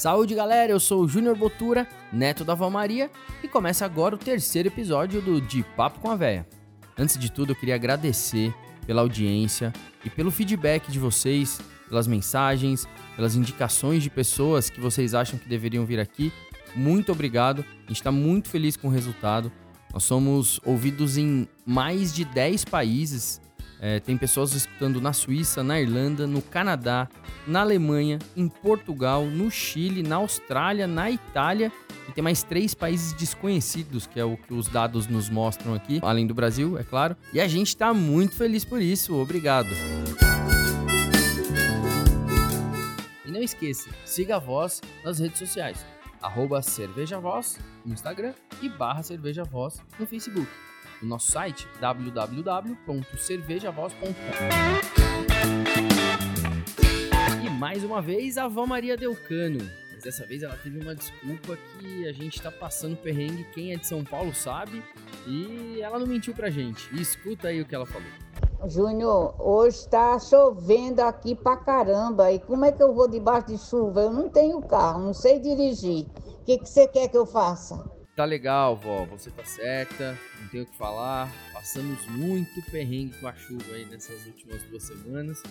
Saúde, galera! Eu sou o Júnior Botura, neto da Val Maria, e começa agora o terceiro episódio do De Papo com a Véia. Antes de tudo, eu queria agradecer pela audiência e pelo feedback de vocês, pelas mensagens, pelas indicações de pessoas que vocês acham que deveriam vir aqui. Muito obrigado, a gente está muito feliz com o resultado. Nós somos ouvidos em mais de 10 países é, tem pessoas escutando na Suíça, na Irlanda, no Canadá, na Alemanha, em Portugal, no Chile, na Austrália, na Itália e tem mais três países desconhecidos, que é o que os dados nos mostram aqui, além do Brasil, é claro. E a gente está muito feliz por isso. Obrigado. E não esqueça, siga a voz nas redes sociais. Arroba Cerveja Voz no Instagram e barra Cerveja Voz no Facebook no nosso site www.cervejavoz.com. E mais uma vez a Vó Maria Delcano. Mas dessa vez ela teve uma desculpa que a gente tá passando perrengue, quem é de São Paulo sabe, e ela não mentiu pra gente. E escuta aí o que ela falou. Júnior, hoje tá chovendo aqui pra caramba. E como é que eu vou debaixo de chuva? Eu não tenho carro, não sei dirigir. O que, que você quer que eu faça? Tá legal, vó, você tá certa, não tenho o que falar. Passamos muito perrengue com a chuva aí nessas últimas duas semanas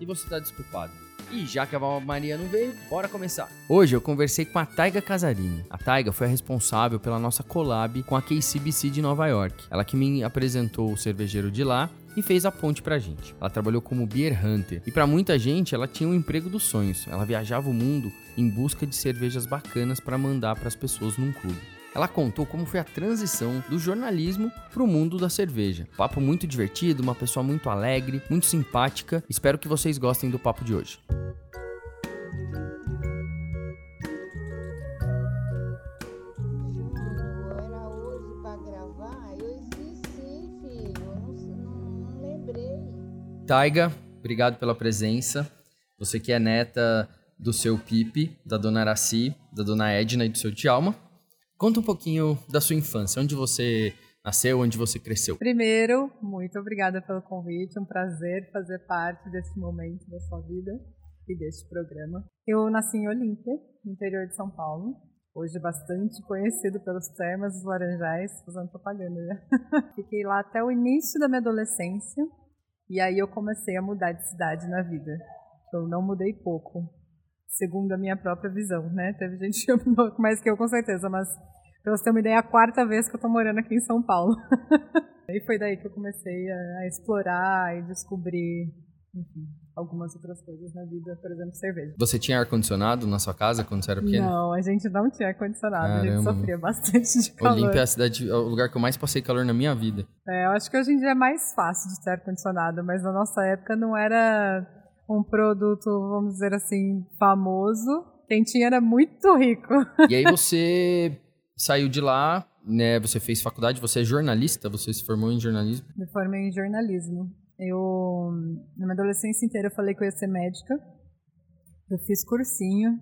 e você tá desculpado. E já que a Val Maria não veio, bora começar. Hoje eu conversei com a Taiga Casarini. A Taiga foi a responsável pela nossa collab com a KCBC de Nova York. Ela que me apresentou o cervejeiro de lá e fez a ponte pra gente. Ela trabalhou como beer hunter e para muita gente ela tinha um emprego dos sonhos. Ela viajava o mundo em busca de cervejas bacanas para mandar para as pessoas num clube. Ela contou como foi a transição do jornalismo para o mundo da cerveja. Papo muito divertido, uma pessoa muito alegre, muito simpática. Espero que vocês gostem do papo de hoje. Taiga, obrigado pela presença. Você que é neta do seu Pipe, da dona Araci, da dona Edna e do seu Tialma. Conta um pouquinho da sua infância, onde você nasceu, onde você cresceu. Primeiro, muito obrigada pelo convite, um prazer fazer parte desse momento da sua vida e deste programa. Eu nasci em Olímpia, no interior de São Paulo, hoje bastante conhecido pelos termas dos laranjais, fazendo propaganda já. Fiquei lá até o início da minha adolescência e aí eu comecei a mudar de cidade na vida. Eu não mudei pouco, segundo a minha própria visão, né? Teve gente que mudou mais que eu, com certeza, mas Pra você ter uma ideia, é a quarta vez que eu tô morando aqui em São Paulo. e foi daí que eu comecei a, a explorar e descobrir, enfim, algumas outras coisas na vida, por exemplo, cerveja. Você tinha ar-condicionado na sua casa quando você era pequeno? Não, a gente não tinha ar-condicionado, a gente sofria bastante de calor. Olímpia é a cidade, é o lugar que eu mais passei calor na minha vida. É, eu acho que hoje em dia é mais fácil de ter ar-condicionado, mas na nossa época não era um produto, vamos dizer assim, famoso. Quem tinha era muito rico. E aí você saiu de lá, né? Você fez faculdade, você é jornalista, você se formou em jornalismo? Me formei em jornalismo. Eu, na minha adolescência inteira, eu falei que eu ia ser médica. Eu fiz cursinho,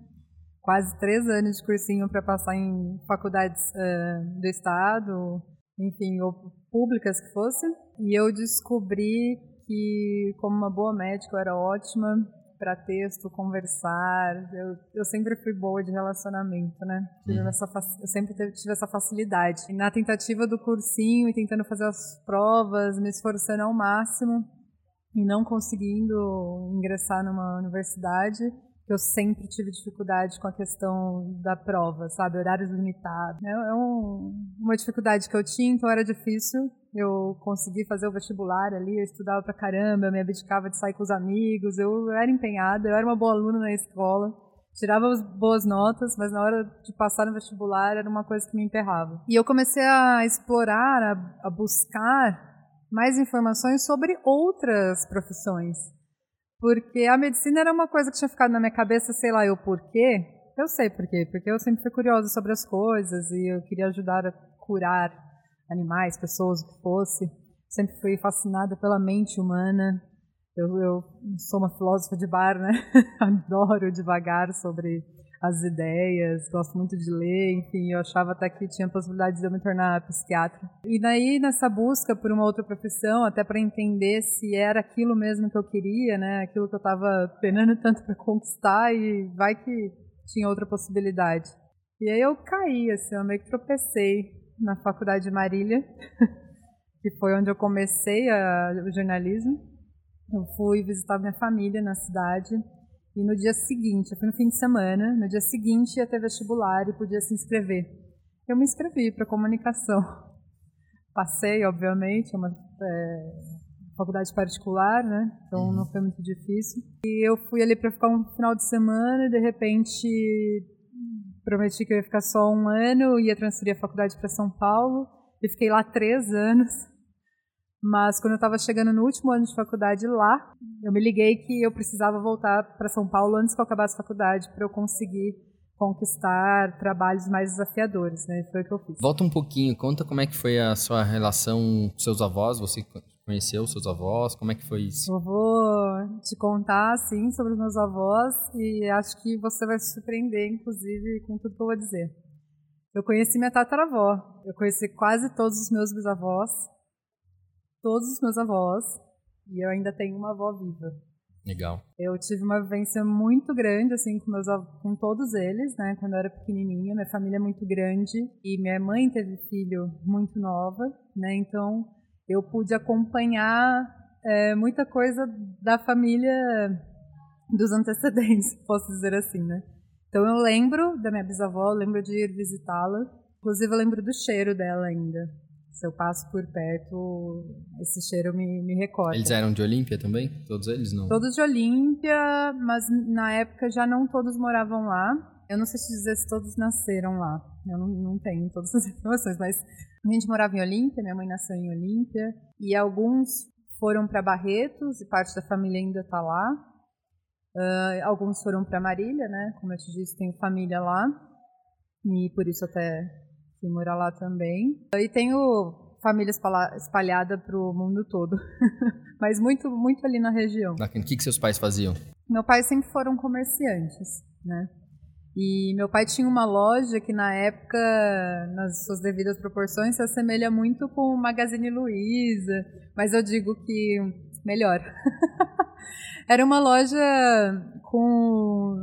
quase três anos de cursinho para passar em faculdades uh, do estado, enfim, ou públicas que fossem. E eu descobri que, como uma boa médica, eu era ótima para texto, conversar. Eu, eu sempre fui boa de relacionamento, né? Tive essa, eu sempre tive essa facilidade. E na tentativa do cursinho e tentando fazer as provas, me esforçando ao máximo e não conseguindo ingressar numa universidade, eu sempre tive dificuldade com a questão da prova, sabe? Horários limitados. É, é um, uma dificuldade que eu tinha, então era difícil. Eu consegui fazer o vestibular ali, eu estudava pra caramba, eu me abdicava de sair com os amigos, eu era empenhada, eu era uma boa aluna na escola, tirava boas notas, mas na hora de passar no vestibular era uma coisa que me emperrava. E eu comecei a explorar, a, a buscar mais informações sobre outras profissões porque a medicina era uma coisa que tinha ficado na minha cabeça, sei lá eu por quê. Eu sei por quê, porque eu sempre fui curiosa sobre as coisas e eu queria ajudar a curar animais, pessoas, o que fosse. Sempre fui fascinada pela mente humana. Eu, eu sou uma filósofa de bar, né? Adoro devagar sobre as ideias, gosto muito de ler, enfim, eu achava até que tinha possibilidade de eu me tornar psiquiatra. E daí, nessa busca por uma outra profissão, até para entender se era aquilo mesmo que eu queria, né, aquilo que eu estava penando tanto para conquistar, e vai que tinha outra possibilidade. E aí eu caí, assim, eu meio que tropecei na faculdade de Marília, que foi onde eu comecei a, o jornalismo. Eu fui visitar minha família na cidade e no dia seguinte, eu fui no fim de semana, no dia seguinte ia ter vestibular e podia se inscrever. Eu me inscrevi para comunicação. Passei, obviamente, é uma é, faculdade particular, né? Então uhum. não foi muito difícil. E eu fui ali para ficar um final de semana e de repente prometi que eu ia ficar só um ano, ia transferir a faculdade para São Paulo e fiquei lá três anos. Mas quando eu estava chegando no último ano de faculdade lá, eu me liguei que eu precisava voltar para São Paulo antes que eu acabasse a faculdade para eu conseguir conquistar trabalhos mais desafiadores, né? Foi o que eu fiz. Volta um pouquinho, conta como é que foi a sua relação com seus avós, você conheceu seus avós, como é que foi isso? Eu vou te contar, sim, sobre os meus avós e acho que você vai se surpreender, inclusive, com tudo que eu vou dizer. Eu conheci minha tataravó, eu conheci quase todos os meus bisavós, todos os meus avós, e eu ainda tenho uma avó viva. Legal. Eu tive uma vivência muito grande, assim, com, meus, com todos eles, né? Quando eu era pequenininha, minha família é muito grande e minha mãe teve filho muito nova, né? Então, eu pude acompanhar é, muita coisa da família dos antecedentes, posso dizer assim, né? Então, eu lembro da minha bisavó, lembro de ir visitá-la. Inclusive, eu lembro do cheiro dela ainda. Se eu passo por perto, esse cheiro me, me recorda. Eles eram de Olímpia também? Todos eles não? Todos de Olímpia, mas na época já não todos moravam lá. Eu não sei te dizer se todos nasceram lá. Eu não, não tenho todas as informações, mas a gente morava em Olímpia, minha mãe nasceu em Olímpia, e alguns foram para Barretos, e parte da família ainda está lá. Uh, alguns foram para Marília, né? Como eu te disse, tenho família lá, e por isso até fui morar lá também. E tenho família espalhada para o mundo todo, mas muito, muito ali na região. O que, que seus pais faziam? Meu pai sempre foram comerciantes, né? E meu pai tinha uma loja que na época, nas suas devidas proporções, se assemelha muito com o Magazine Luiza, mas eu digo que melhor. Era uma loja com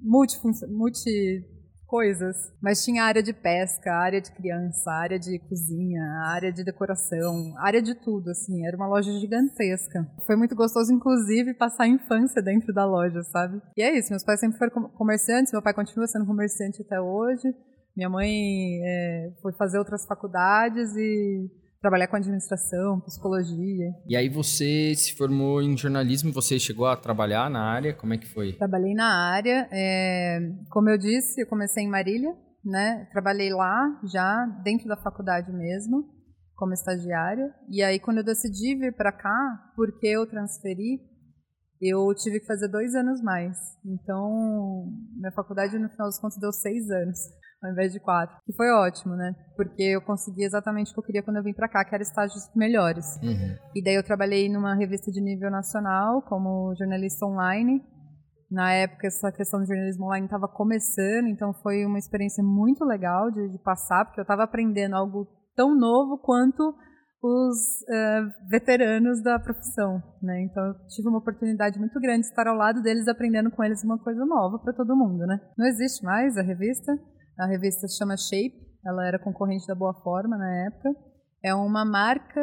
multi, multi coisas. Mas tinha área de pesca, área de criança, área de cozinha, área de decoração, área de tudo, assim. Era uma loja gigantesca. Foi muito gostoso, inclusive, passar a infância dentro da loja, sabe? E é isso, meus pais sempre foram comerciantes, meu pai continua sendo comerciante até hoje. Minha mãe é, foi fazer outras faculdades e trabalhar com administração, psicologia. E aí você se formou em jornalismo, você chegou a trabalhar na área, como é que foi? Trabalhei na área, é, como eu disse, eu comecei em Marília, né? Trabalhei lá já dentro da faculdade mesmo, como estagiária. E aí quando eu decidi vir para cá, porque eu transferi, eu tive que fazer dois anos mais. Então minha faculdade no final dos contos deu seis anos ao invés de quatro. Que foi ótimo, né? Porque eu consegui exatamente o que eu queria quando eu vim para cá, que era estágios melhores. Uhum. E daí eu trabalhei numa revista de nível nacional como jornalista online. Na época, essa questão do jornalismo online estava começando, então foi uma experiência muito legal de, de passar, porque eu estava aprendendo algo tão novo quanto os uh, veteranos da profissão, né? Então eu tive uma oportunidade muito grande de estar ao lado deles, aprendendo com eles uma coisa nova para todo mundo, né? Não existe mais a revista, a revista se chama Shape, ela era concorrente da Boa Forma na época. É uma marca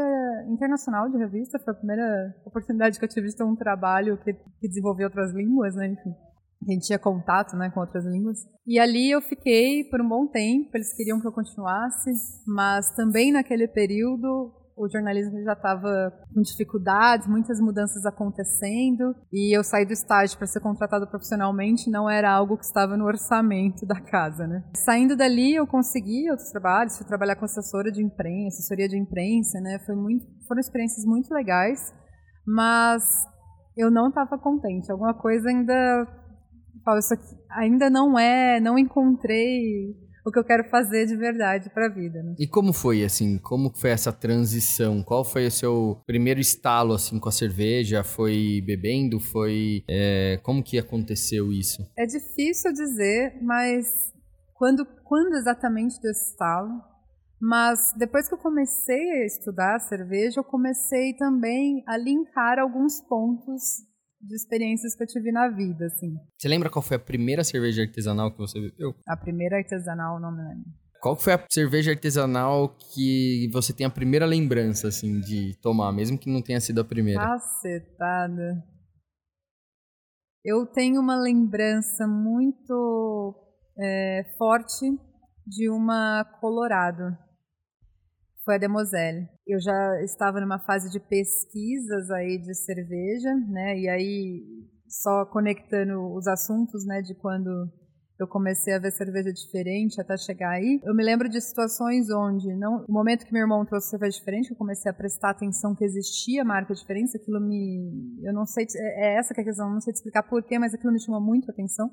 internacional de revista, foi a primeira oportunidade que eu tive de ter um trabalho que, que desenvolveu outras línguas, né, enfim. A gente tinha contato né, com outras línguas. E ali eu fiquei por um bom tempo, eles queriam que eu continuasse, mas também naquele período o jornalismo já estava com dificuldades, muitas mudanças acontecendo, e eu saí do estágio para ser contratado profissionalmente não era algo que estava no orçamento da casa, né? Saindo dali, eu consegui outros trabalhos, fui trabalhar com assessora de imprensa, assessoria de imprensa, né? Foi muito, foram experiências muito legais, mas eu não estava contente. Alguma coisa ainda, isso aqui ainda não é, não encontrei o que eu quero fazer de verdade para a vida. Né? E como foi assim? Como foi essa transição? Qual foi o seu primeiro estalo assim com a cerveja? Foi bebendo? Foi é, como que aconteceu isso? É difícil dizer, mas quando quando exatamente deu estalo? Mas depois que eu comecei a estudar cerveja, eu comecei também a linkar alguns pontos de experiências que eu tive na vida, assim. Você lembra qual foi a primeira cerveja artesanal que você bebeu? A primeira artesanal, não me lembro. Qual foi a cerveja artesanal que você tem a primeira lembrança, assim, de tomar, mesmo que não tenha sido a primeira? Cacetada. Eu tenho uma lembrança muito é, forte de uma Colorado. Foi a Demoselle. Eu já estava numa fase de pesquisas aí de cerveja, né? E aí só conectando os assuntos, né, de quando eu comecei a ver cerveja diferente até chegar aí. Eu me lembro de situações onde, não, no momento que meu irmão trouxe cerveja diferente, eu comecei a prestar atenção que existia marca diferente, aquilo me, eu não sei, é, é essa que é a questão, não sei te explicar porquê, mas aquilo me chamou muito a atenção.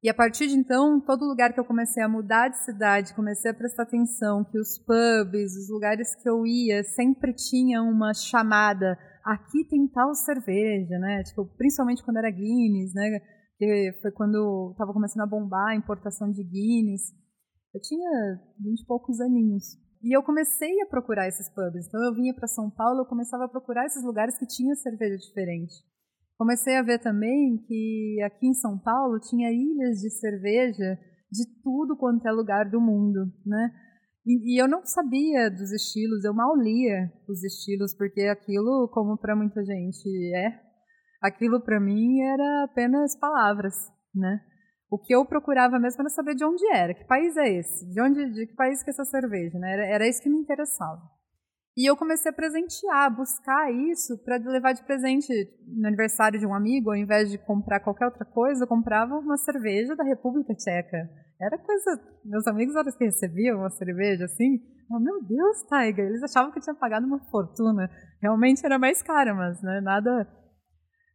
E a partir de então, todo lugar que eu comecei a mudar de cidade, comecei a prestar atenção que os pubs, os lugares que eu ia, sempre tinha uma chamada. Aqui tem tal cerveja, né? Tipo, principalmente quando era Guinness, né? Que foi quando estava começando a bombar a importação de Guinness. Eu tinha vinte e poucos aninhos. E eu comecei a procurar esses pubs. Então eu vinha para São Paulo, eu começava a procurar esses lugares que tinha cerveja diferente. Comecei a ver também que aqui em São Paulo tinha ilhas de cerveja de tudo quanto é lugar do mundo, né? E, e eu não sabia dos estilos, eu mal lia os estilos, porque aquilo, como para muita gente é, aquilo para mim era apenas palavras, né? O que eu procurava mesmo era saber de onde era, que país é esse, de onde, de que país que é essa cerveja, né? Era, era isso que me interessava. E eu comecei a presentear, buscar isso para levar de presente no aniversário de um amigo, ao invés de comprar qualquer outra coisa, eu comprava uma cerveja da República Tcheca. Era coisa. Meus amigos, na hora que recebiam uma cerveja assim, oh, meu Deus, Tiger, eles achavam que eu tinha pagado uma fortuna. Realmente era mais cara, mas né, nada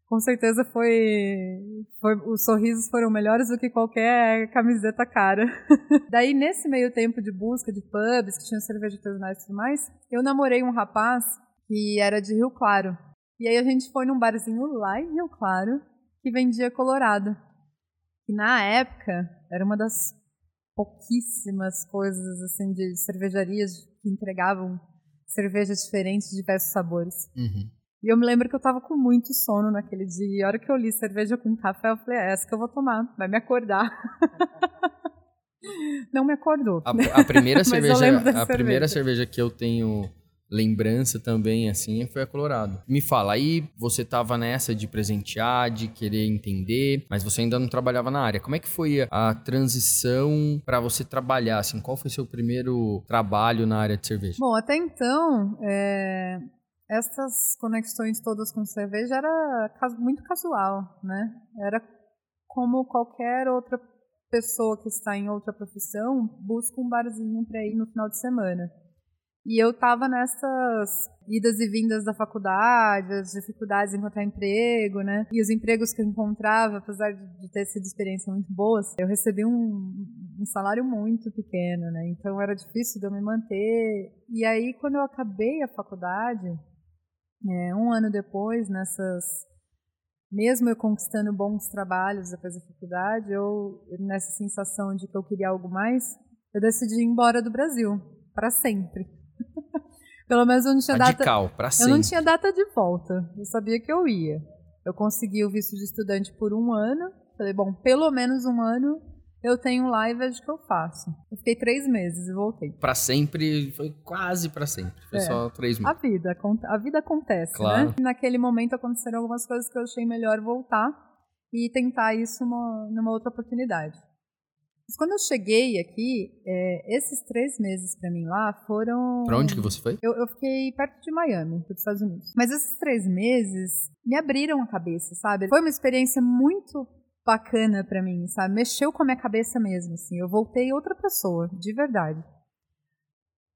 com certeza foi, foi, os sorrisos foram melhores do que qualquer camiseta cara. Daí nesse meio tempo de busca de pubs que tinham cerveja artesanais e tudo mais, eu namorei um rapaz que era de Rio Claro. E aí a gente foi num barzinho lá em Rio Claro que vendia Colorado. E na época era uma das pouquíssimas coisas assim de cervejarias que entregavam cervejas diferentes de diversos sabores. Uhum. E eu me lembro que eu tava com muito sono naquele dia. E a hora que eu li cerveja com café, eu falei, é essa que eu vou tomar, vai me acordar. Não me acordou. A, a primeira cerveja, a primeira cerveja que eu tenho lembrança também, assim, foi a Colorado. Me fala, aí você tava nessa de presentear, de querer entender, mas você ainda não trabalhava na área. Como é que foi a transição para você trabalhar, assim? Qual foi seu primeiro trabalho na área de cerveja? Bom, até então, é essas conexões todas com cerveja era muito casual, né? Era como qualquer outra pessoa que está em outra profissão busca um barzinho para ir no final de semana. E eu estava nessas idas e vindas da faculdade, as dificuldades em encontrar emprego, né? E os empregos que eu encontrava, apesar de ter sido experiências muito boas, eu recebi um, um salário muito pequeno, né? Então era difícil de eu me manter. E aí, quando eu acabei a faculdade, é, um ano depois, nessas, mesmo eu conquistando bons trabalhos depois da faculdade, eu nessa sensação de que eu queria algo mais, eu decidi ir embora do Brasil para sempre. Pelo menos eu não tinha Radical, data. sempre. Eu não tinha data de volta. Eu sabia que eu ia. Eu consegui o visto de estudante por um ano. Falei, bom, pelo menos um ano eu tenho lá e vejo o que eu faço. Eu fiquei três meses e voltei. Para sempre, foi quase para sempre. Foi é, só três meses. A vida, a vida acontece, né? claro. né? Naquele momento aconteceram algumas coisas que eu achei melhor voltar e tentar isso numa, numa outra oportunidade. Mas quando eu cheguei aqui, é, esses três meses para mim lá foram. Pra onde que você foi? Eu, eu fiquei perto de Miami, dos Estados Unidos. Mas esses três meses me abriram a cabeça, sabe? Foi uma experiência muito bacana para mim, sabe? Mexeu com a minha cabeça mesmo, assim. Eu voltei outra pessoa, de verdade.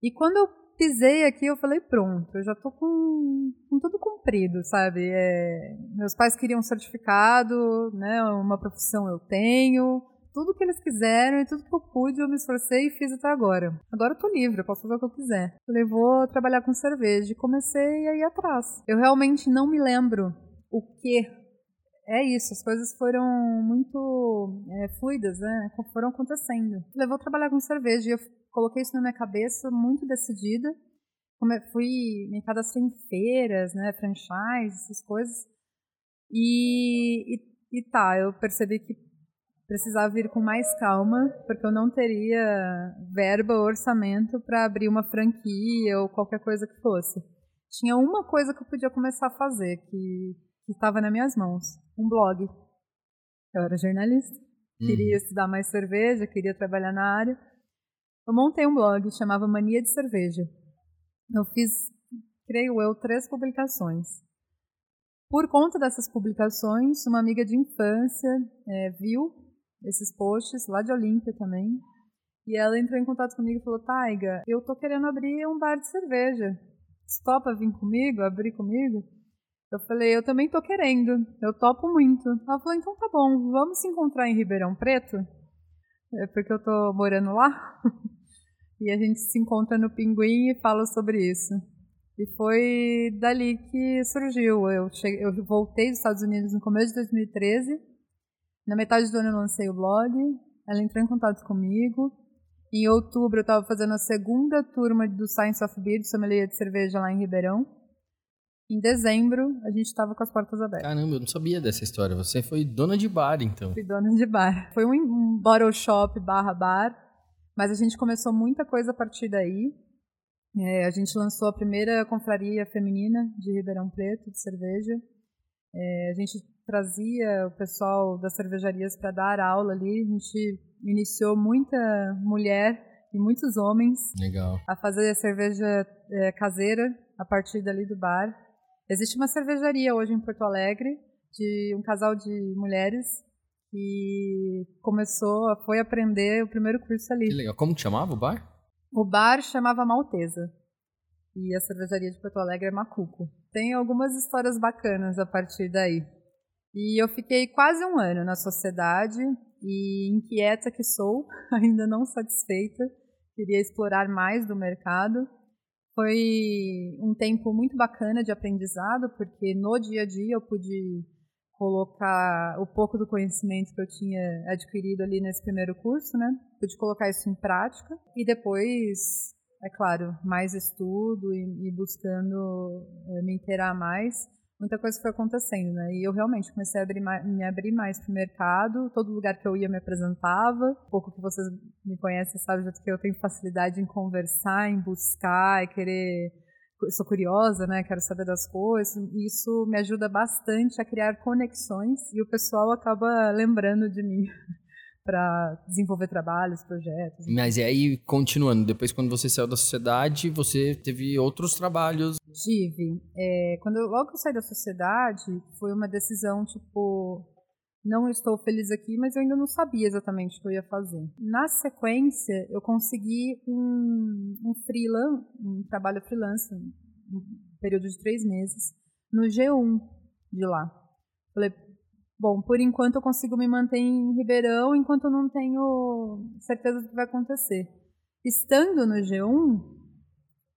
E quando eu pisei aqui, eu falei, pronto, eu já tô com, com tudo cumprido, sabe? É, meus pais queriam um certificado, né? Uma profissão eu tenho, tudo que eles quiseram e tudo que eu pude, eu me esforcei e fiz até agora. Agora eu tô livre, eu posso fazer o que eu quiser. Falei, vou trabalhar com cerveja e comecei a ir atrás. Eu realmente não me lembro o que é isso, as coisas foram muito é, fluidas, né? Foram acontecendo. Levou a trabalhar com cerveja e eu coloquei isso na minha cabeça muito decidida. Fui me cadastrei em feiras, né? Franchise, essas coisas. E, e, e tá, eu percebi que precisava vir com mais calma, porque eu não teria verba ou orçamento para abrir uma franquia ou qualquer coisa que fosse. Tinha uma coisa que eu podia começar a fazer, que estava nas minhas mãos: um blog. Eu era jornalista, uhum. queria estudar mais cerveja, queria trabalhar na área. Eu montei um blog, chamava Mania de Cerveja. Eu fiz, creio eu, três publicações. Por conta dessas publicações, uma amiga de infância é, viu esses posts lá de Olímpia também. E ela entrou em contato comigo e falou: Taiga, eu tô querendo abrir um bar de cerveja. Você topa vir comigo, abrir comigo? Eu falei: Eu também tô querendo, eu topo muito. Ela falou: Então tá bom, vamos se encontrar em Ribeirão Preto? É porque eu tô morando lá. e a gente se encontra no Pinguim e fala sobre isso. E foi dali que surgiu. Eu, cheguei, eu voltei dos Estados Unidos no começo de 2013 na metade do ano eu lancei o blog, ela entrou em contato comigo. Em outubro eu estava fazendo a segunda turma do Science of Beer, de sommelier de cerveja lá em Ribeirão. Em dezembro, a gente estava com as portas abertas. Caramba, eu não sabia dessa história. Você foi dona de bar, então. Fui dona de bar. Foi um, um bottle shop barra bar, mas a gente começou muita coisa a partir daí. É, a gente lançou a primeira confraria feminina de Ribeirão Preto, de cerveja. É, a gente trazia o pessoal das cervejarias para dar aula ali. A gente iniciou muita mulher e muitos homens Legal. a fazer a cerveja é, caseira a partir dali do bar. Existe uma cervejaria hoje em Porto Alegre de um casal de mulheres que começou, foi aprender o primeiro curso ali. Que legal. Como que chamava o bar? O bar chamava Maltesa. E a cervejaria de Porto Alegre é Macuco. Tem algumas histórias bacanas a partir daí. E eu fiquei quase um ano na sociedade e inquieta que sou, ainda não satisfeita, queria explorar mais do mercado. Foi um tempo muito bacana de aprendizado, porque no dia a dia eu pude colocar o pouco do conhecimento que eu tinha adquirido ali nesse primeiro curso, né? Pude colocar isso em prática e depois, é claro, mais estudo e, e buscando é, me inteirar mais muita coisa foi acontecendo, né? E eu realmente comecei a abrir mais, me abrir mais para o mercado. Todo lugar que eu ia me apresentava. Pouco que vocês me conhecem sabe que eu tenho facilidade em conversar, em buscar, e querer. Eu sou curiosa, né? Quero saber das coisas. E isso me ajuda bastante a criar conexões e o pessoal acaba lembrando de mim. para desenvolver trabalhos, projetos. Mas e aí, continuando, depois quando você saiu da sociedade, você teve outros trabalhos? Tive. É, quando eu, logo que eu saí da sociedade, foi uma decisão, tipo, não estou feliz aqui, mas eu ainda não sabia exatamente o que eu ia fazer. Na sequência, eu consegui um, um freelance, um trabalho freelance, um período de três meses, no G1 de lá. Falei, Bom, por enquanto eu consigo me manter em Ribeirão, enquanto eu não tenho certeza do que vai acontecer. Estando no G1,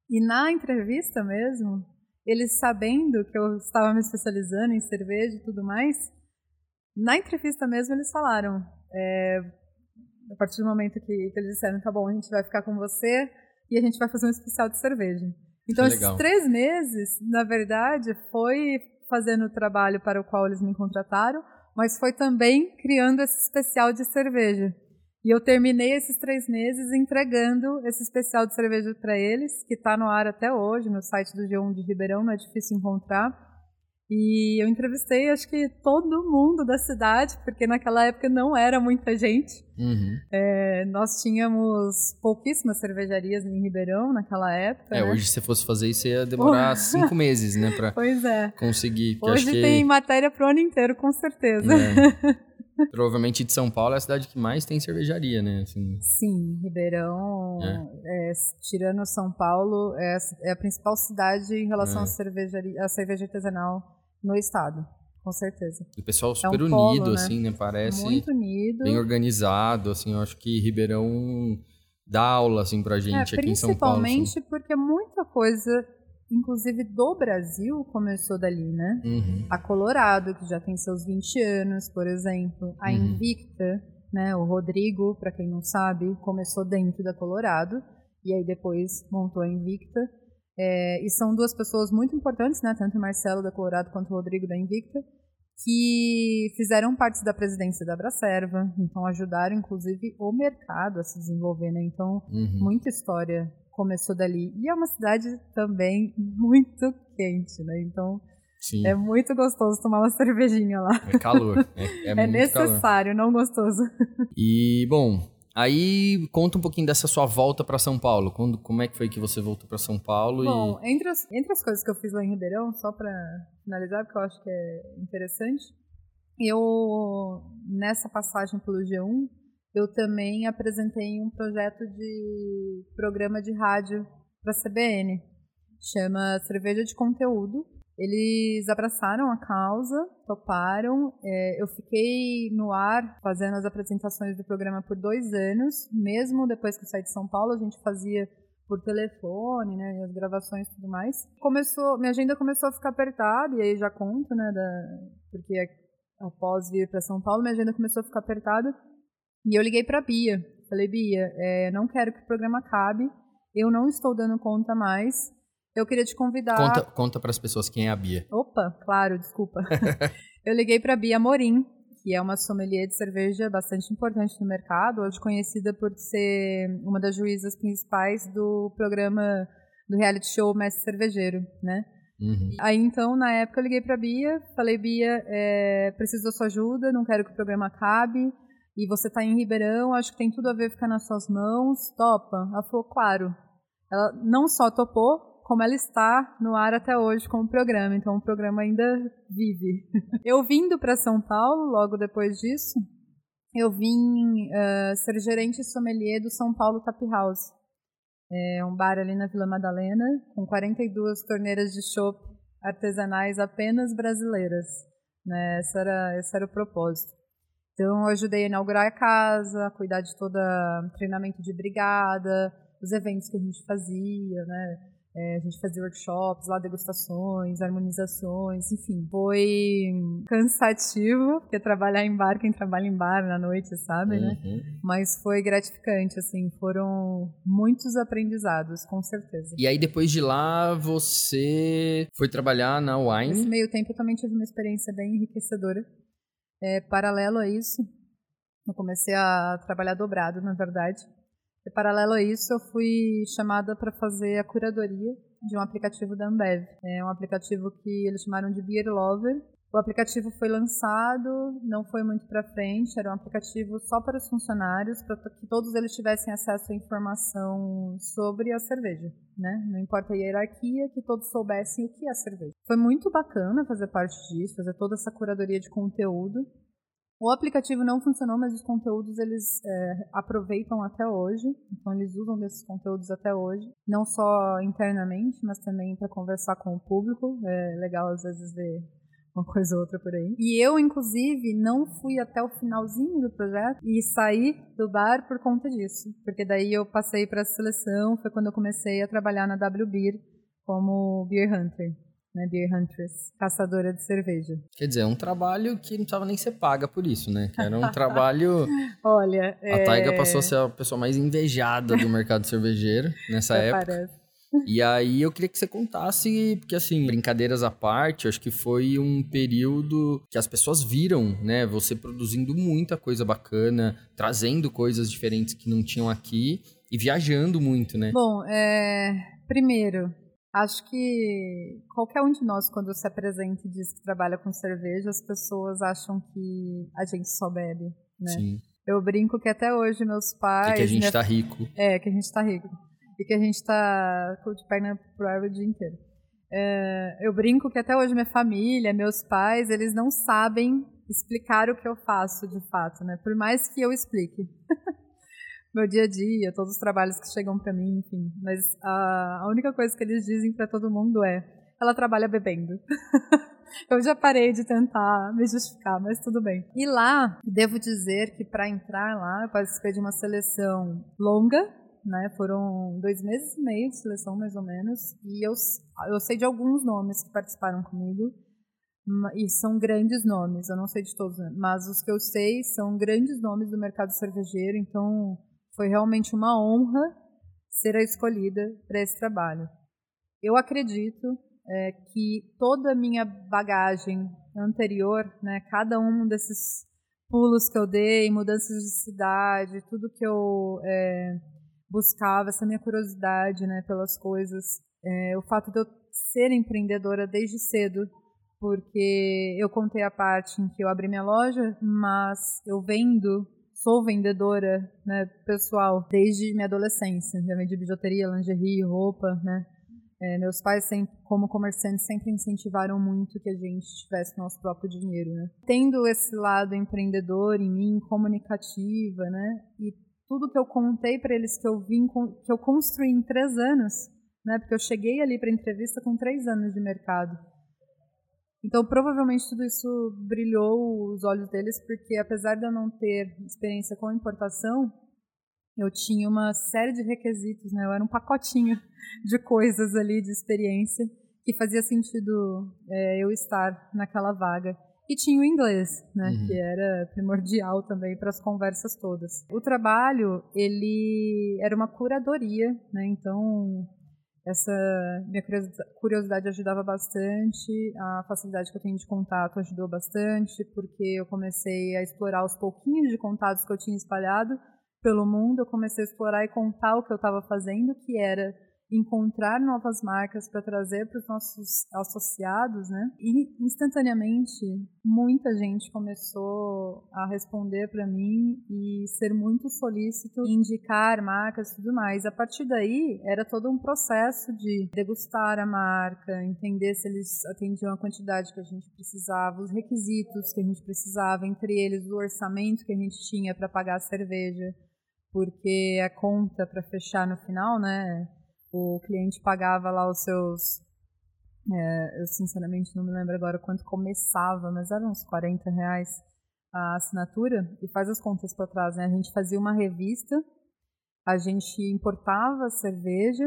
e na entrevista mesmo, eles sabendo que eu estava me especializando em cerveja e tudo mais, na entrevista mesmo eles falaram, é, a partir do momento que, que, eles disseram, tá bom, a gente vai ficar com você e a gente vai fazer um especial de cerveja. Então, esses três meses, na verdade, foi fazendo o trabalho para o qual eles me contrataram, mas foi também criando esse especial de cerveja. E eu terminei esses três meses entregando esse especial de cerveja para eles, que está no ar até hoje, no site do G1 de Ribeirão, não é difícil encontrar. E eu entrevistei, acho que todo mundo da cidade, porque naquela época não era muita gente. Uhum. É, nós tínhamos pouquíssimas cervejarias em Ribeirão naquela época. É, né? hoje se fosse fazer isso ia demorar cinco meses, né, para pois é. conseguir. Hoje tem matéria pro ano inteiro, com certeza. É. Provavelmente de São Paulo é a cidade que mais tem cervejaria, né? Assim. Sim, Ribeirão, é. É, tirando São Paulo, é, é, a principal cidade em relação é. à cervejaria, à cerveja artesanal no estado, com certeza. E o pessoal super é um unido, polo, né? assim, né? Parece. Muito unido. Bem organizado, assim, eu acho que Ribeirão dá aula, assim, pra gente aqui em São Paulo. Assim. Principalmente porque muita coisa inclusive do Brasil, começou dali, né? Uhum. A Colorado, que já tem seus 20 anos, por exemplo. A uhum. Invicta, né? O Rodrigo, para quem não sabe, começou dentro da Colorado e aí depois montou a Invicta. É, e são duas pessoas muito importantes, né? Tanto o Marcelo da Colorado quanto o Rodrigo da Invicta. que fizeram parte da presidência da Abracerva, então ajudaram inclusive o mercado a se desenvolver, né? Então, uhum. muita história começou dali. E é uma cidade também muito quente, né? Então, Sim. é muito gostoso tomar uma cervejinha lá. É calor. É, é, é necessário, calor. não gostoso. E, bom, Aí conta um pouquinho dessa sua volta para São Paulo. Quando, como é que foi que você voltou para São Paulo? Bom, e... entre, as, entre as coisas que eu fiz lá em Ribeirão, só para finalizar, porque eu acho que é interessante, eu nessa passagem pelo G1, eu também apresentei um projeto de programa de rádio para a CBN, chama Cerveja de Conteúdo eles abraçaram a causa, toparam. É, eu fiquei no ar fazendo as apresentações do programa por dois anos, mesmo depois que eu saí de São Paulo, a gente fazia por telefone, né, as gravações e tudo mais. Começou, minha agenda começou a ficar apertada e aí já conto, né, da, porque após vir para São Paulo, minha agenda começou a ficar apertada e eu liguei para Bia. Falei, Bia, é, não quero que o programa acabe, eu não estou dando conta mais. Eu queria te convidar. Conta, conta para as pessoas quem é a Bia. Opa, claro, desculpa. eu liguei para a Bia Morim, que é uma sommelier de cerveja bastante importante no mercado, hoje conhecida por ser uma das juízas principais do programa do reality show Mestre Cervejeiro, né? Uhum. Aí então, na época, eu liguei para a Bia, falei, Bia, é, preciso da sua ajuda, não quero que o programa acabe, e você está em Ribeirão, acho que tem tudo a ver ficar nas suas mãos, topa? Ela falou, claro. Ela não só topou, como ela está no ar até hoje com o programa, então o programa ainda vive. Eu vindo para São Paulo, logo depois disso, eu vim uh, ser gerente sommelier do São Paulo Tap House. É um bar ali na Vila Madalena, com 42 torneiras de chopp artesanais apenas brasileiras. Né? Esse, era, esse era o propósito. Então, eu ajudei a inaugurar a casa, a cuidar de todo o treinamento de brigada, os eventos que a gente fazia, né? É, a gente fazia workshops, lá degustações, harmonizações, enfim. Foi cansativo, porque trabalhar em bar, quem trabalha em bar na noite sabe, né? uhum. né? Mas foi gratificante, assim, foram muitos aprendizados, com certeza. E aí depois de lá, você foi trabalhar na Wine? Nesse meio tempo eu também tive uma experiência bem enriquecedora. É, paralelo a isso, eu comecei a trabalhar dobrado, na verdade. E paralelo a isso, eu fui chamada para fazer a curadoria de um aplicativo da Ambev. É um aplicativo que eles chamaram de Beer Lover. O aplicativo foi lançado, não foi muito para frente, era um aplicativo só para os funcionários, para que todos eles tivessem acesso à informação sobre a cerveja, né? Não importa a hierarquia, que todos soubessem o que é a cerveja. Foi muito bacana fazer parte disso, fazer toda essa curadoria de conteúdo. O aplicativo não funcionou, mas os conteúdos eles é, aproveitam até hoje, então eles usam desses conteúdos até hoje, não só internamente, mas também para conversar com o público. É legal às vezes ver uma coisa ou outra por aí. E eu, inclusive, não fui até o finalzinho do projeto e saí do bar por conta disso, porque daí eu passei para a seleção, foi quando eu comecei a trabalhar na W Beer como Beer Hunter né, Beer Huntress, caçadora de cerveja. Quer dizer, é um trabalho que não precisava nem ser paga por isso, né? Que era um trabalho... Olha, A é... Taiga passou a ser a pessoa mais invejada do mercado cervejeiro nessa época. Parece. E aí eu queria que você contasse, porque assim, brincadeiras à parte, acho que foi um período que as pessoas viram, né? Você produzindo muita coisa bacana, trazendo coisas diferentes que não tinham aqui e viajando muito, né? Bom, é... primeiro, Acho que qualquer um de nós, quando se apresenta e diz que trabalha com cerveja, as pessoas acham que a gente só bebe, né? Sim. Eu brinco que até hoje meus pais... E que a gente minha... tá rico. É, que a gente tá rico. E que a gente tá de perna pro ar o dia inteiro. É, eu brinco que até hoje minha família, meus pais, eles não sabem explicar o que eu faço de fato, né? Por mais que eu explique. meu dia a dia, todos os trabalhos que chegam para mim, enfim. Mas a, a única coisa que eles dizem para todo mundo é: ela trabalha bebendo. eu já parei de tentar me justificar, mas tudo bem. E lá, devo dizer que para entrar lá, eu participei de uma seleção longa, né? Foram dois meses e meio de seleção, mais ou menos. E eu, eu sei de alguns nomes que participaram comigo. E são grandes nomes, eu não sei de todos, mas os que eu sei são grandes nomes do mercado cervejeiro, então foi realmente uma honra ser a escolhida para esse trabalho. Eu acredito é, que toda a minha bagagem anterior, né, cada um desses pulos que eu dei, mudanças de cidade, tudo que eu é, buscava, essa minha curiosidade né, pelas coisas, é, o fato de eu ser empreendedora desde cedo, porque eu contei a parte em que eu abri minha loja, mas eu vendo, sou vendedora, né, pessoal, desde minha adolescência. Já vendi bijuteria, lingerie, roupa, né. É, meus pais, sempre, como comerciantes, sempre incentivaram muito que a gente tivesse nosso próprio dinheiro, né. Tendo esse lado empreendedor em mim, comunicativa, né, e tudo que eu contei para eles que eu vim, que eu construí em três anos, né, porque eu cheguei ali para entrevista com três anos de mercado. Então, provavelmente tudo isso brilhou os olhos deles, porque apesar de eu não ter experiência com importação, eu tinha uma série de requisitos, né? Eu era um pacotinho de coisas ali, de experiência, que fazia sentido é, eu estar naquela vaga. E tinha o inglês, né? Uhum. Que era primordial também para as conversas todas. O trabalho, ele era uma curadoria, né? Então, essa minha curiosidade ajudava bastante, a facilidade que eu tenho de contato ajudou bastante, porque eu comecei a explorar os pouquinhos de contatos que eu tinha espalhado pelo mundo, eu comecei a explorar e contar o que eu estava fazendo, que era encontrar novas marcas para trazer para os nossos associados, né? E instantaneamente muita gente começou a responder para mim e ser muito solícito, indicar marcas e tudo mais. A partir daí era todo um processo de degustar a marca, entender se eles atendiam a quantidade que a gente precisava, os requisitos que a gente precisava, entre eles o orçamento que a gente tinha para pagar a cerveja, porque a conta para fechar no final, né? O cliente pagava lá os seus. É, eu sinceramente não me lembro agora quanto começava, mas eram uns 40 reais a assinatura. E faz as contas para trás, né? A gente fazia uma revista, a gente importava cerveja,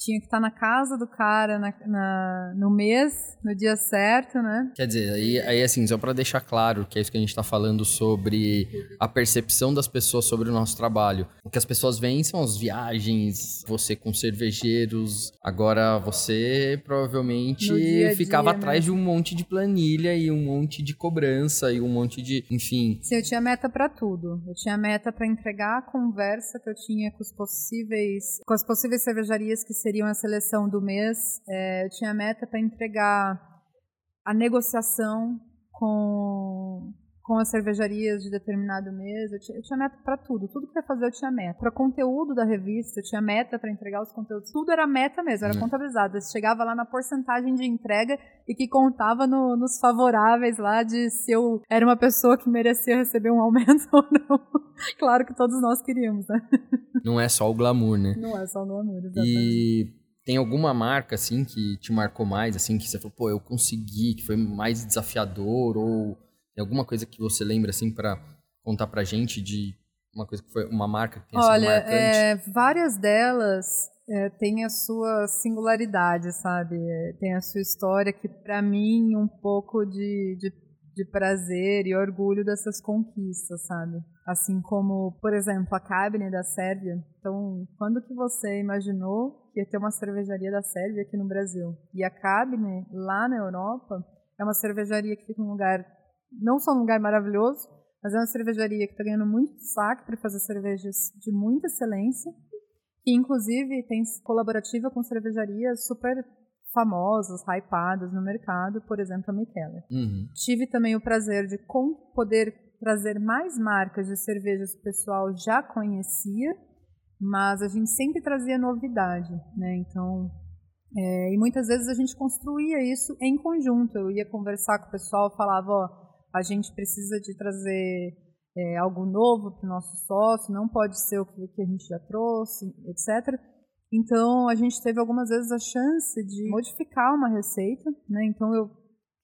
tinha que estar na casa do cara na, na, no mês, no dia certo, né? Quer dizer, aí, aí assim, só para deixar claro que é isso que a gente está falando sobre a percepção das pessoas sobre o nosso trabalho. O que as pessoas veem são as viagens, você com cervejeiros. Agora, você provavelmente dia ficava dia, atrás né? de um monte de planilha e um monte de cobrança e um monte de, enfim. Sim, eu tinha meta para tudo. Eu tinha meta para entregar a conversa que eu tinha com os possíveis, com as possíveis cervejarias que seriam seriam a seleção do mês. É, eu tinha meta para entregar a negociação com, com as cervejarias de determinado mês. Eu tinha, eu tinha meta para tudo. Tudo que eu ia fazer eu tinha meta. Para conteúdo da revista, eu tinha meta para entregar os conteúdos. Tudo era meta mesmo, era uhum. contabilizado. Eu chegava lá na porcentagem de entrega e que contava no, nos favoráveis lá de se eu era uma pessoa que merecia receber um aumento ou não. claro que todos nós queríamos, né? Não é só o glamour, né? Não é só o glamour, exatamente. E tem alguma marca, assim, que te marcou mais, assim, que você falou, pô, eu consegui, que foi mais desafiador, ou alguma coisa que você lembra, assim, para contar pra gente de uma coisa que foi uma marca que tenha Olha, sido marcante? É, várias delas é, têm a sua singularidade, sabe? É, tem a sua história que, para mim, um pouco de, de de prazer e orgulho dessas conquistas, sabe? Assim como, por exemplo, a Cabine da Sérvia. Então, quando que você imaginou que ia ter uma cervejaria da Sérvia aqui no Brasil? E a Cabine, lá na Europa, é uma cervejaria que fica num lugar, não só num lugar maravilhoso, mas é uma cervejaria que está ganhando muito destaque para fazer cervejas de muita excelência, que inclusive tem colaborativa com cervejarias super famosas, hypadas no mercado, por exemplo, a Mikkeller. Uhum. Tive também o prazer de poder trazer mais marcas de cervejas que o pessoal já conhecia, mas a gente sempre trazia novidade, né? Então, é, e muitas vezes a gente construía isso em conjunto. Eu ia conversar com o pessoal, falava, ó, a gente precisa de trazer é, algo novo para o nosso sócio, não pode ser o que a gente já trouxe, etc. Então, a gente teve algumas vezes a chance de modificar uma receita, né? Então, eu,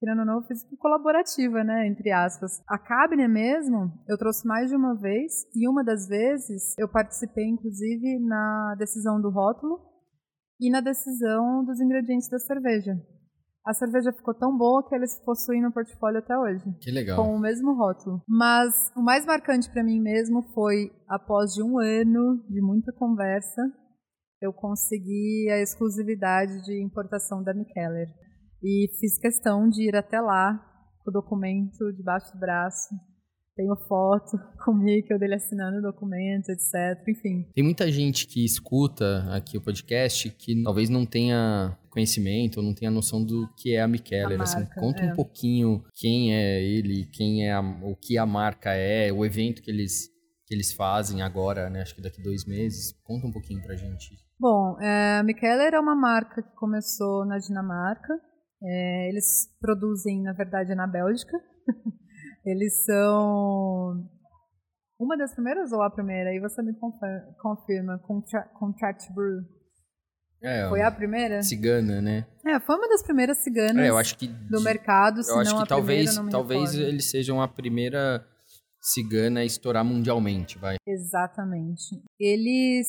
querendo ou não, fiz colaborativa, né? Entre aspas. A cabine mesmo, eu trouxe mais de uma vez, e uma das vezes eu participei, inclusive, na decisão do rótulo e na decisão dos ingredientes da cerveja. A cerveja ficou tão boa que eles possuem no portfólio até hoje. Que legal. Com o mesmo rótulo. Mas o mais marcante para mim mesmo foi, após de um ano de muita conversa, eu consegui a exclusividade de importação da Mikkeller. E fiz questão de ir até lá com o documento debaixo do braço. Tenho foto comigo, eu dele assinando o documento, etc. Enfim. Tem muita gente que escuta aqui o podcast que talvez não tenha conhecimento, ou não tenha noção do que é a Mikeller. Assim, conta é. um pouquinho quem é ele, quem é a, o que a marca é, o evento que eles que eles fazem agora, né? Acho que daqui dois meses. Conta um pouquinho pra gente. Bom, é, a Mikeller é uma marca que começou na Dinamarca. É, eles produzem, na verdade, na Bélgica. eles são uma das primeiras ou a primeira? Aí você me confirma. Contra Contract Brew. É, foi a primeira? Cigana, né? É, foi uma das primeiras ciganas é, eu acho que do mercado, se eu acho que talvez, primeira, talvez eles sejam a primeira cigana a estourar mundialmente, vai. Exatamente. Eles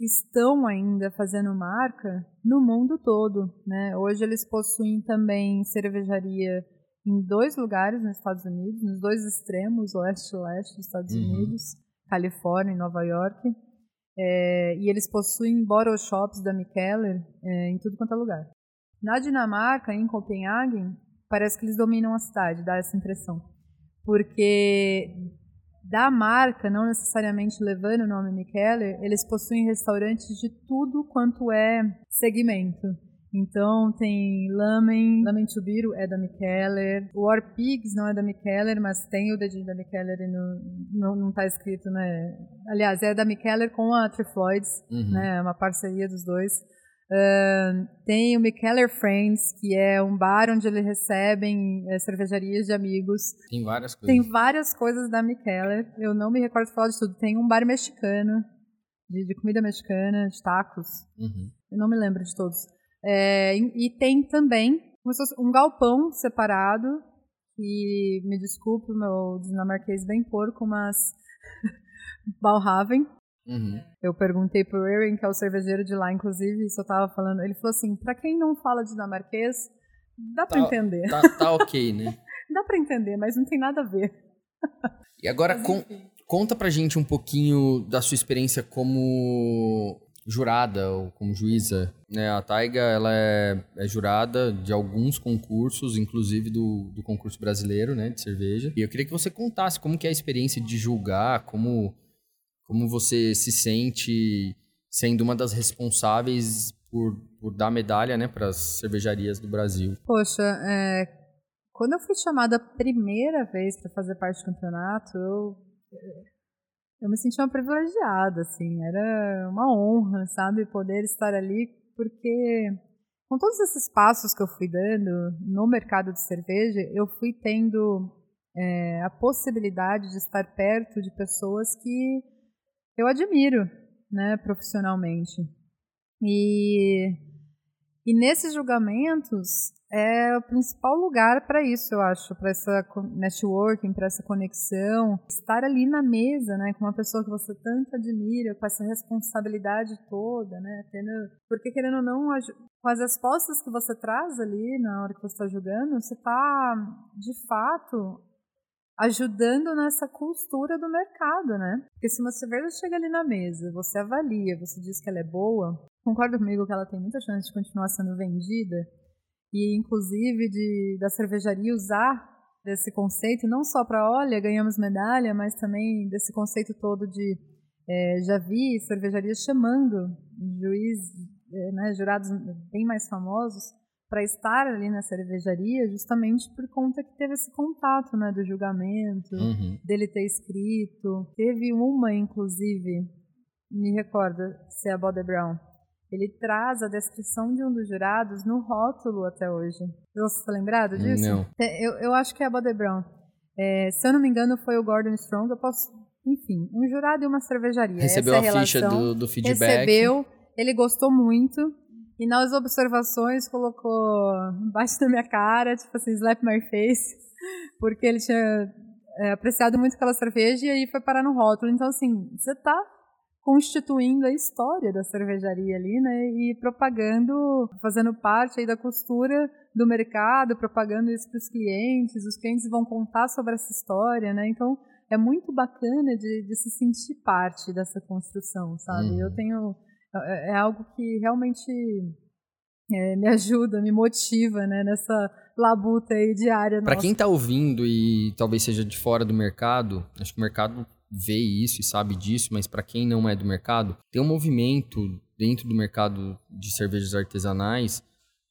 estão ainda fazendo marca no mundo todo, né? Hoje eles possuem também cervejaria em dois lugares nos Estados Unidos, nos dois extremos, oeste e leste dos Estados uhum. Unidos, Califórnia e Nova York. É, e eles possuem bottle shops da Mikkeller é, em tudo quanto é lugar. Na Dinamarca, em Copenhague, parece que eles dominam a cidade, dá essa impressão. Porque da marca, não necessariamente levando o nome Mikkeller, eles possuem restaurantes de tudo quanto é segmento. Então tem Lamen, Lamen Tubiru é da Mikkeller, War Pigs não é da Mikkeller, mas tem o dedinho da Mikkeller e não, não, não tá escrito, né? Aliás, é da Mikkeller com a Trifloids, uhum. né? É uma parceria dos dois. Uh, tem o Mikkeller Friends, que é um bar onde eles recebem é, cervejarias de amigos. Tem várias coisas. Tem várias coisas da Mikkeller. Eu não me recordo de falar de tudo. Tem um bar mexicano, de, de comida mexicana, de tacos. Uhum. Eu não me lembro de todos. É, e tem também um galpão separado, que me desculpe o meu dinamarquês bem porco, mas Balhaven. Uhum. Eu perguntei pro Erin, que é o cervejeiro de lá, inclusive, isso eu tava falando. Ele falou assim: pra quem não fala dinamarquês, dá pra tá, entender. Tá, tá ok, né? dá pra entender, mas não tem nada a ver. E agora, com, conta pra gente um pouquinho da sua experiência como jurada ou como juíza. Né? A Taiga ela é, é, jurada de alguns concursos, inclusive do, do concurso brasileiro né, de cerveja. E eu queria que você contasse como que é a experiência de julgar, como, como você se sente sendo uma das responsáveis por, por dar medalha né, para as cervejarias do Brasil. Poxa, é, quando eu fui chamada a primeira vez para fazer parte do campeonato, eu eu me sentia uma privilegiada, assim, era uma honra, sabe, poder estar ali, porque com todos esses passos que eu fui dando no mercado de cerveja, eu fui tendo é, a possibilidade de estar perto de pessoas que eu admiro, né, profissionalmente. E, e nesses julgamentos, é o principal lugar para isso, eu acho, para essa networking, para essa conexão, estar ali na mesa, né, com uma pessoa que você tanto admira, com essa responsabilidade toda, né, tendo, porque querendo ou não, com as respostas que você traz ali na hora que você está jogando, você está de fato ajudando nessa costura do mercado, né? Porque se uma cerveja chega ali na mesa, você avalia, você diz que ela é boa, concorda comigo que ela tem muita chance de continuar sendo vendida e inclusive de da cervejaria usar desse conceito não só para olha ganhamos medalha, mas também desse conceito todo de é, já vi cervejarias chamando juiz, é, né, jurados bem mais famosos para estar ali na cervejaria, justamente por conta que teve esse contato, né, do julgamento, uhum. dele ter escrito. Teve uma, inclusive, me recorda se é a Bode Brown, ele traz a descrição de um dos jurados no rótulo até hoje. Você está lembrado disso? Não. Eu, eu acho que é a Bode Brown. É, se eu não me engano, foi o Gordon Strong. Eu posso. Enfim, um jurado e uma cervejaria. Recebeu Essa é a, a ficha do, do feedback. Recebeu, ele gostou muito. E nas observações colocou embaixo da minha cara, tipo assim, slap my face, porque ele tinha é, apreciado muito aquela cerveja e aí foi parar no rótulo. Então, assim, você tá constituindo a história da cervejaria ali, né? E propagando, fazendo parte aí da costura do mercado, propagando isso para os clientes. Os clientes vão contar sobre essa história, né? Então é muito bacana de, de se sentir parte dessa construção, sabe? Uhum. Eu tenho é, é algo que realmente é, me ajuda, me motiva, né, nessa labuta aí diária. Para quem está ouvindo e talvez seja de fora do mercado, acho que o mercado vê isso e sabe disso, mas para quem não é do mercado, tem um movimento dentro do mercado de cervejas artesanais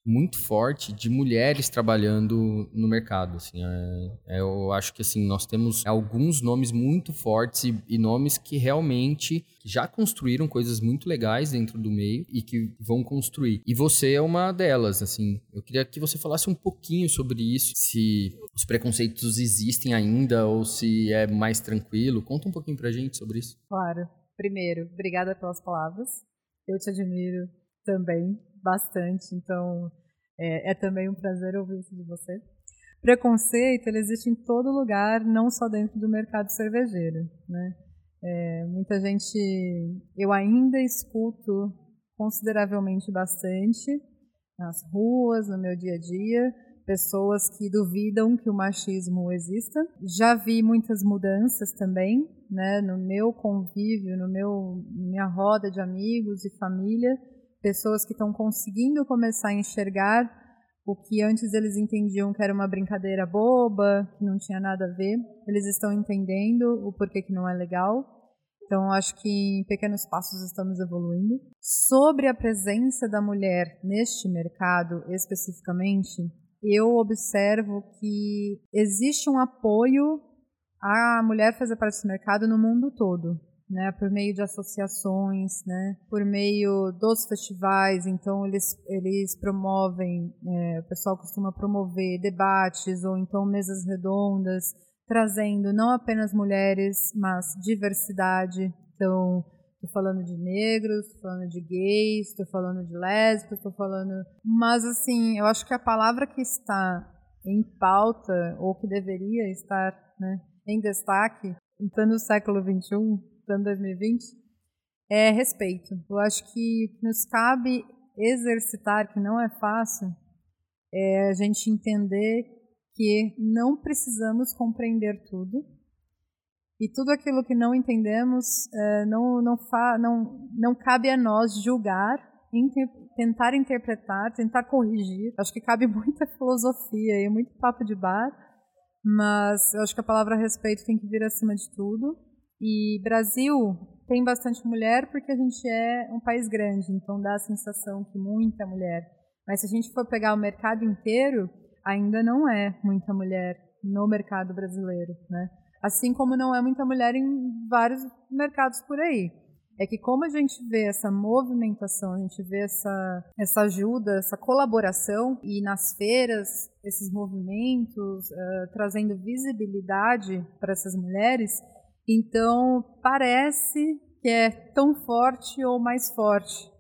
muito forte de mulheres trabalhando no mercado. Assim, é, é, eu acho que assim nós temos alguns nomes muito fortes e, e, nomes que realmente já construíram coisas muito legais dentro do meio e que vão construir. E você é uma delas. Assim, eu queria que você falasse um pouquinho sobre isso, se os preconceitos existem ainda ou se é mais tranquilo. Conta um pouquinho pra gente sobre isso. Claro. Primeiro, obrigada pelas palavras. Eu te admiro também bastante, então é, é também um prazer ouvir isso de você. Preconceito, ele existe em todo lugar, não só dentro do mercado cervejeiro, né? É, muita gente, eu ainda escuto consideravelmente bastante nas ruas, no meu dia a dia, pessoas que duvidam que o machismo exista. Já vi muitas mudanças também, né, no meu convívio, no meu minha roda de amigos e família, pessoas que estão conseguindo começar a enxergar o que antes eles entendiam que era uma brincadeira boba, que não tinha nada a ver, eles estão entendendo o porquê que não é legal. Então, acho que em pequenos passos estamos evoluindo. Sobre a presença da mulher neste mercado especificamente, eu observo que existe um apoio à mulher fazer parte desse mercado no mundo todo né, por meio de associações, né, por meio dos festivais. Então eles eles promovem, é, o pessoal costuma promover debates ou então mesas redondas, trazendo não apenas mulheres, mas diversidade. Então Estou falando de negros, estou falando de gays, estou falando de lésbicas, estou falando. Mas, assim, eu acho que a palavra que está em pauta, ou que deveria estar né, em destaque, então no século XXI, ano 2020, é respeito. Eu acho que nos cabe exercitar, que não é fácil, é a gente entender que não precisamos compreender tudo e tudo aquilo que não entendemos é, não não, fa, não não cabe a nós julgar, inter, tentar interpretar, tentar corrigir. Acho que cabe muita filosofia e muito papo de bar, mas eu acho que a palavra respeito tem que vir acima de tudo. E Brasil tem bastante mulher porque a gente é um país grande, então dá a sensação que muita mulher. Mas se a gente for pegar o mercado inteiro, ainda não é muita mulher no mercado brasileiro, né? Assim como não é muita mulher em vários mercados por aí. É que como a gente vê essa movimentação, a gente vê essa, essa ajuda, essa colaboração, e nas feiras, esses movimentos, uh, trazendo visibilidade para essas mulheres, então, parece que é tão forte ou mais forte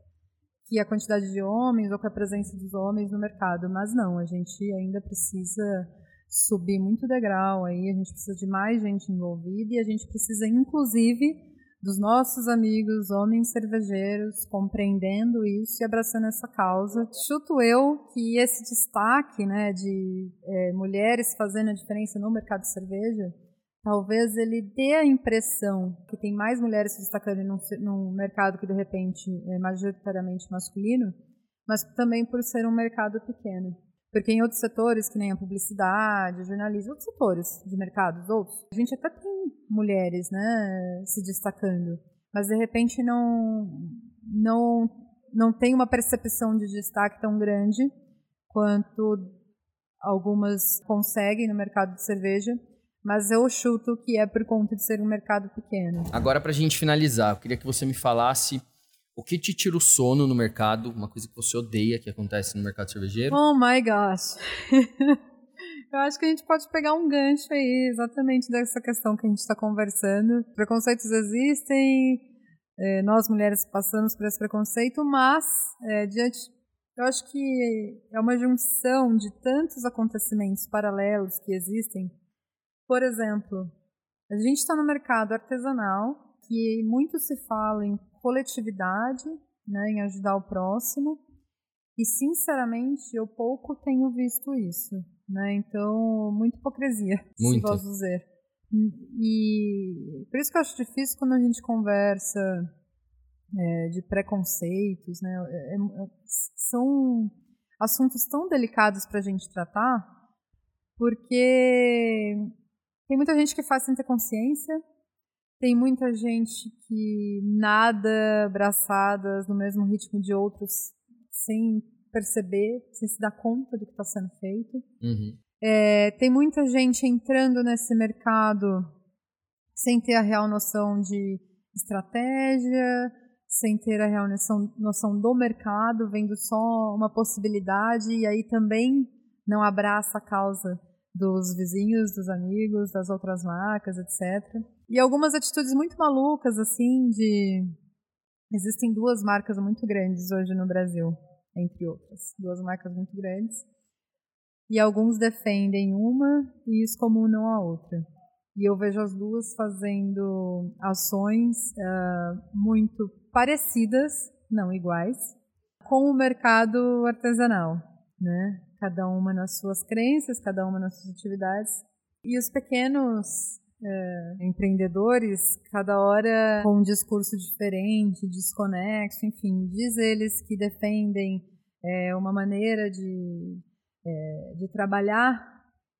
que a quantidade de homens ou que a presença dos homens no mercado, mas não, a gente ainda precisa subir muito degrau aí, a gente precisa de mais gente envolvida e a gente precisa inclusive dos nossos amigos homens cervejeiros compreendendo isso e abraçando essa causa. Chuto eu que esse destaque né, de é, mulheres fazendo a diferença no mercado de cerveja talvez ele dê a impressão que tem mais mulheres se destacando num, num mercado que de repente é majoritariamente masculino, mas também por ser um mercado pequeno. Porque em outros setores, que nem a publicidade, jornalismo, outros setores de mercados, outros, a gente até tem mulheres né, se destacando, mas de repente não, não, não tem uma percepção de destaque tão grande quanto algumas conseguem no mercado de cerveja mas eu chuto que é por conta de ser um mercado pequeno. Agora, para a gente finalizar, eu queria que você me falasse o que te tira o sono no mercado, uma coisa que você odeia que acontece no mercado cervejeiro. Oh my gosh! eu acho que a gente pode pegar um gancho aí, exatamente dessa questão que a gente está conversando. Preconceitos existem, é, nós mulheres passamos por esse preconceito, mas é, diante eu acho que é uma junção de tantos acontecimentos paralelos que existem por exemplo, a gente está no mercado artesanal, que muito se fala em coletividade, né, em ajudar o próximo, e sinceramente eu pouco tenho visto isso, né? Então, muita hipocrisia, muito. se posso dizer. E por isso que eu acho difícil quando a gente conversa é, de preconceitos, né? É, é, são assuntos tão delicados para a gente tratar, porque tem muita gente que faz sem ter consciência, tem muita gente que nada braçadas no mesmo ritmo de outros sem perceber, sem se dar conta do que está sendo feito. Uhum. É, tem muita gente entrando nesse mercado sem ter a real noção de estratégia, sem ter a real noção, noção do mercado, vendo só uma possibilidade e aí também não abraça a causa dos vizinhos, dos amigos, das outras marcas, etc. E algumas atitudes muito malucas, assim, de. Existem duas marcas muito grandes hoje no Brasil, entre outras. Duas marcas muito grandes. E alguns defendem uma e excomunam a outra. E eu vejo as duas fazendo ações uh, muito parecidas, não iguais, com o mercado artesanal, né? Cada uma nas suas crenças, cada uma nas suas atividades. E os pequenos uh, empreendedores, cada hora com um discurso diferente, desconexo, enfim, diz eles que defendem é, uma maneira de, é, de trabalhar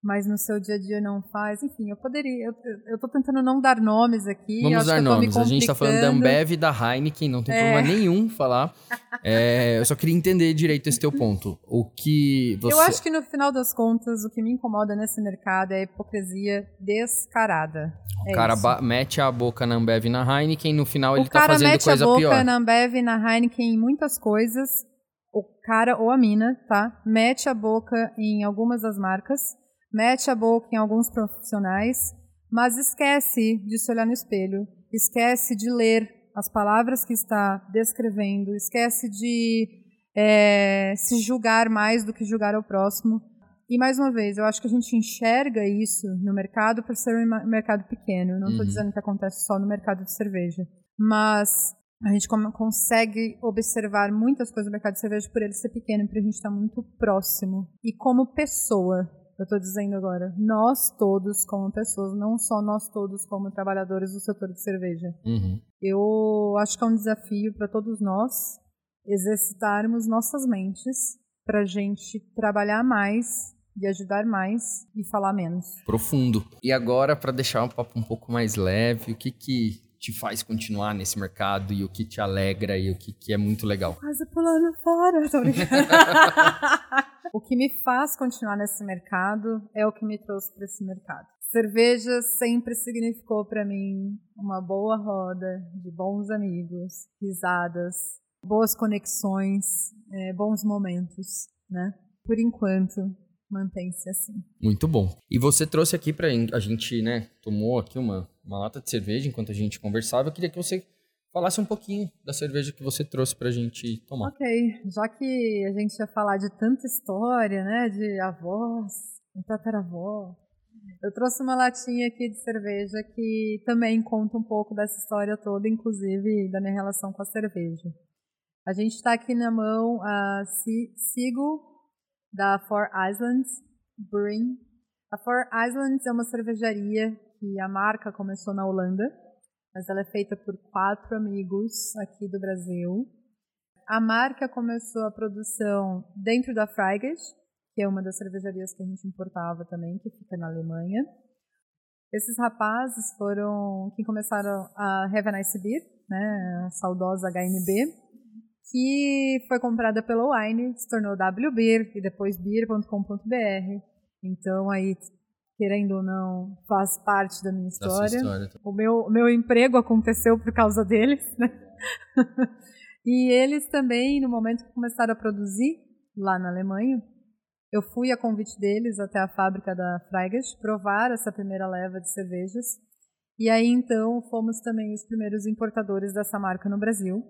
mas no seu dia a dia não faz. Enfim, eu poderia. Eu, eu tô tentando não dar nomes aqui. Vamos dar nomes. A gente está falando da Ambev e da Heineken, não tem é. problema nenhum falar. É, eu só queria entender direito esse teu ponto. O que você. Eu acho que no final das contas, o que me incomoda nesse mercado é a hipocrisia descarada. O é cara mete a boca na Ambev e na Heineken, no final o ele tá fazendo coisa pior. O cara mete a boca na Ambev e na Heineken em muitas coisas. O cara ou a mina, tá? Mete a boca em algumas das marcas mete a boca em alguns profissionais, mas esquece de se olhar no espelho, esquece de ler as palavras que está descrevendo, esquece de é, se julgar mais do que julgar ao próximo. E mais uma vez, eu acho que a gente enxerga isso no mercado por ser um mercado pequeno. Não estou uhum. dizendo que acontece só no mercado de cerveja, mas a gente consegue observar muitas coisas no mercado de cerveja por ele ser pequeno, porque a gente está muito próximo. E como pessoa, eu estou dizendo agora, nós todos como pessoas, não só nós todos como trabalhadores do setor de cerveja. Uhum. Eu acho que é um desafio para todos nós exercitarmos nossas mentes para a gente trabalhar mais e ajudar mais e falar menos. Profundo. E agora, para deixar um papo um pouco mais leve, o que que te faz continuar nesse mercado e o que te alegra e o que, que é muito legal? Quase pulando fora, tô brincando. o que me faz continuar nesse mercado é o que me trouxe para esse mercado. Cerveja sempre significou para mim uma boa roda de bons amigos, risadas, boas conexões, é, bons momentos, né? Por enquanto, mantém-se assim. Muito bom. E você trouxe aqui para a gente, né? Tomou aqui uma, uma lata de cerveja enquanto a gente conversava. Eu queria que você falasse um pouquinho da cerveja que você trouxe para a gente tomar. Ok, já que a gente ia falar de tanta história, né, de avós, tataravó, eu trouxe uma latinha aqui de cerveja que também conta um pouco dessa história toda, inclusive da minha relação com a cerveja. A gente está aqui na mão a Sigo da Four Islands Brewing. A Four Islands é uma cervejaria que a marca começou na Holanda mas ela é feita por quatro amigos aqui do Brasil. A marca começou a produção dentro da Freigas, que é uma das cervejarias que a gente importava também, que fica na Alemanha. Esses rapazes foram quem começaram a Have a Nice Beer, né, a saudosa HNB, que foi comprada pela Wine, se tornou W Beer e depois beer.com.br. Então aí querendo ou não, faz parte da minha história. história. O meu, meu emprego aconteceu por causa deles, né? e eles também, no momento que começaram a produzir lá na Alemanha, eu fui a convite deles até a fábrica da Freigas provar essa primeira leva de cervejas. E aí então fomos também os primeiros importadores dessa marca no Brasil.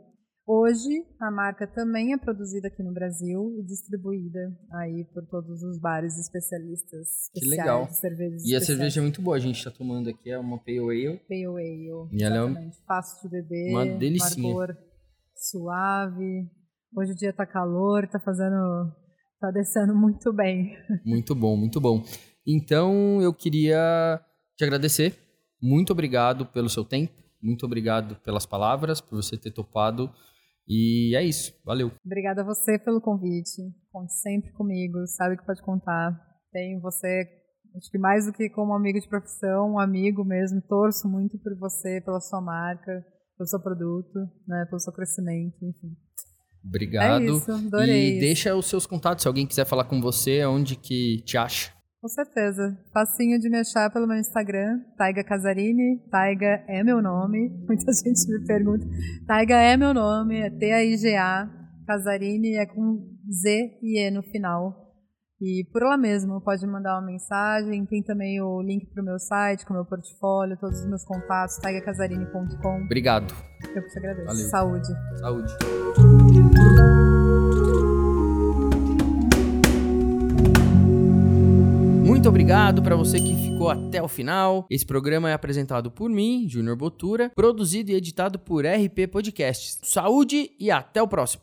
Hoje, a marca também é produzida aqui no Brasil e distribuída aí por todos os bares especialistas que legal. de cervejas E a cerveja é muito boa. A gente está tomando aqui é uma Pale Ale. Pale Ale, e ela é fácil de beber, uma delicinha. Marcor suave. Hoje o dia tá calor, tá fazendo... tá descendo muito bem. Muito bom, muito bom. Então, eu queria te agradecer. Muito obrigado pelo seu tempo. Muito obrigado pelas palavras, por você ter topado E é isso. Valeu. Obrigada a você pelo convite. Conte sempre comigo, sabe que pode contar. Tenho você, acho que mais do que como amigo de profissão, um amigo mesmo. Torço muito por você, pela sua marca, pelo seu produto, né, pelo seu crescimento, enfim. Obrigado. É isso, adorei. E isso. deixa os seus contatos, se alguém quiser falar com você, onde que te acha. Com certeza. Facinho de me achar pelo meu Instagram, Taiga Casarini. Taiga é meu nome. Muita gente me pergunta. Taiga é meu nome, é T-A-I-G-A. Casarini é com Z e E no final. E por lá mesmo, pode mandar uma mensagem. Tem também o link para o meu site, com o meu portfólio, todos os meus contatos, taigacasarini.com. Obrigado. Eu que te agradeço. Valeu. Saúde. Saúde. Muito obrigado para você que ficou até o final. Esse programa é apresentado por mim, Júnior Botura, produzido e editado por RP Podcasts. Saúde e até o próximo.